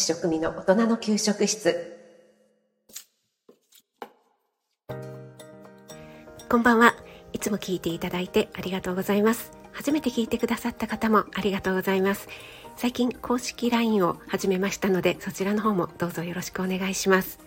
室栄養士食味の大人の給食室。こんばんは。いつも聞いていただいてありがとうございます。初めて聞いてくださった方もありがとうございます。最近公式 LINE を始めましたのでそちらの方もどうぞよろしくお願いします。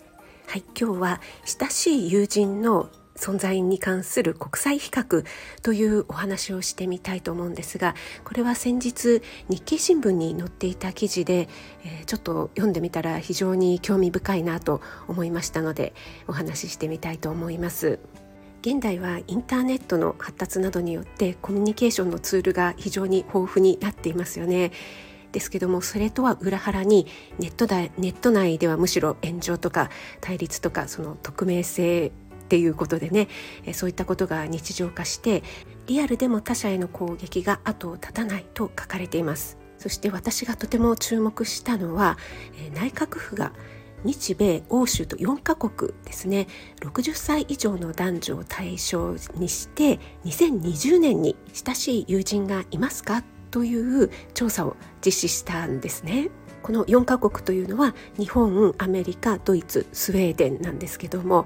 はい今日は親しい友人の存在に関する国際比較というお話をしてみたいと思うんですがこれは先日日経新聞に載っていた記事で、えー、ちょっと読んでみたら非常に興味深いなと思いましたのでお話ししてみたいと思います。現代はインターネットの発達などによってコミュニケーションのツールが非常に豊富になっていますよね。ですけどもそれとは裏腹にネットネット内ではむしろ炎上とか対立とかその匿名性っていうことでねそういったことが日常化してリアルでも他者への攻撃が後を絶たないと書かれていますそして私がとても注目したのは内閣府が日米欧州と4カ国ですね60歳以上の男女を対象にして2020年に親しい友人がいますかという調査を実施したんですね。この4カ国というのは日本アメリカドイツスウェーデンなんですけども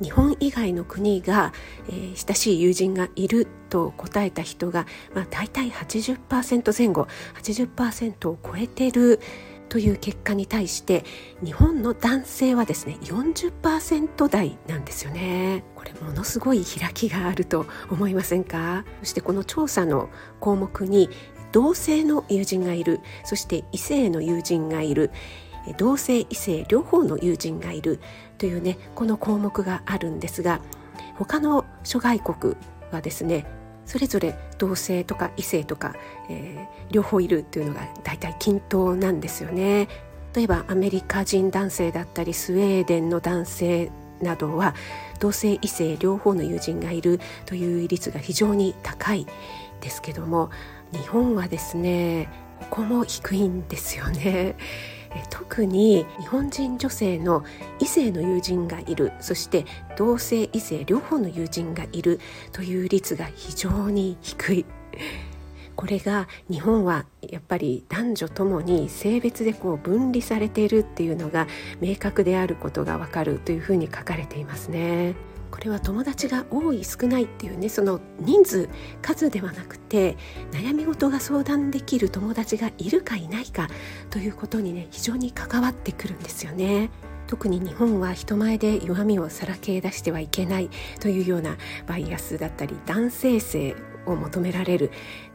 日本以外の国が、えー、親しい友人がいると答えた人が、まあ、大体80%前後80%を超えてるという結果に対して日本の男性はですね40%台なんですよね。これものすごい開きがあると思いませんか？そしてこの調査の項目に同性の友人がいる。そして異性の友人がいる。同性異性両方の友人がいるというねこの項目があるんですが他の諸外国はですねそれぞれ同性とか異性とか、えー、両方いるっていうのが大体均等なんですよね。例えばアメリカ人男性だったりスウェーデンの男性などは同性異性両方の友人がいるという率が非常に高いですけども日本はですねここも低いんですよね。特に日本人女性の異性の友人がいるそして同性異性両方の友人がいるという率が非常に低い。これが日本はやっぱり男女ともに性別でこう分離されているっていうのが明確であることがわかるというふうに書かれていますね。これは友達が多い少ないっていうねその人数数ではなくて悩み事が相談できる友達がいるかいないかということにね非常に関わってくるんですよね。特に日本は人前で弱みをさらけ出してはいけないというようなバイアスだったり男性性を求められる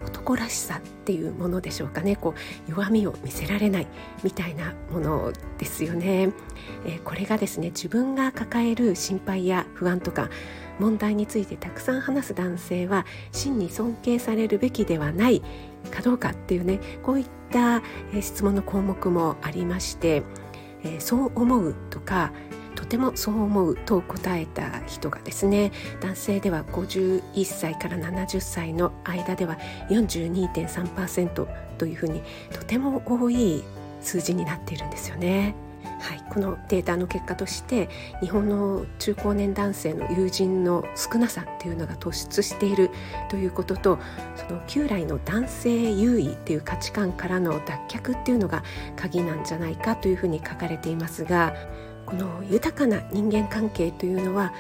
男らしさっていうものでしょうかね。こう弱みを見せられないみたいなものですよね、えー、これがですね自分が抱える心配や不安とか問題についてたくさん話す男性は真に尊敬されるべきではないかどうかっていうねこういった質問の項目もありまして、えー、そう思うとかとてもそう思うと答えた人がですね男性では51歳から70歳の間では42.3%というふうにとても多い数字になっているんですよね。はい、このデータの結果として日本の中高年男性の友人の少なさっていうのが突出しているということとその旧来の男性優位っていう価値観からの脱却っていうのが鍵なんじゃないかというふうに書かれていますがこの豊かな人間関係というのは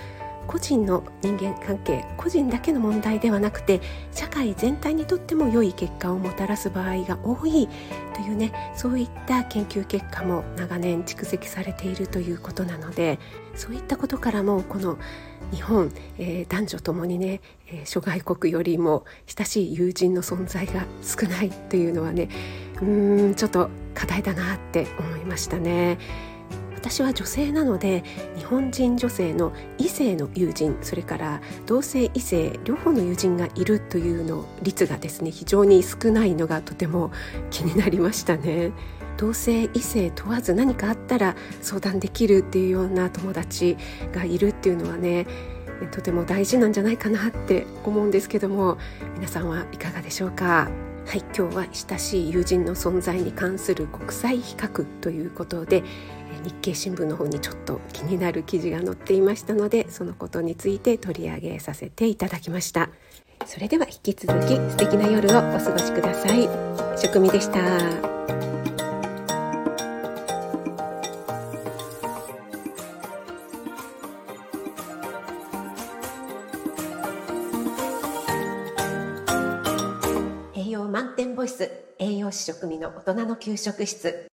個人の人間関係個人だけの問題ではなくて社会全体にとっても良い結果をもたらす場合が多いというねそういった研究結果も長年蓄積されているということなのでそういったことからもこの日本、えー、男女ともにね、えー、諸外国よりも親しい友人の存在が少ないというのはねうーんちょっと課題だなって思いましたね。私は女性なので日本人女性の異性の友人それから同性異性両方の友人がいるというの率がですね非常に少ないのがとても気になりましたね。同性異性問わず何かあったら相談できるっていうような友達がいるっていうのはねとても大事なんじゃないかなって思うんですけども皆さんはいかがでしょうか？はい今日は親しい友人の存在に関する国際比較ということで日経新聞の方にちょっと気になる記事が載っていましたのでそのことについて取り上げさせていただきました。それでは引き続き素敵な夜をお過ごしください。職味でした。満点ボイス栄養士食味の大人の給食室。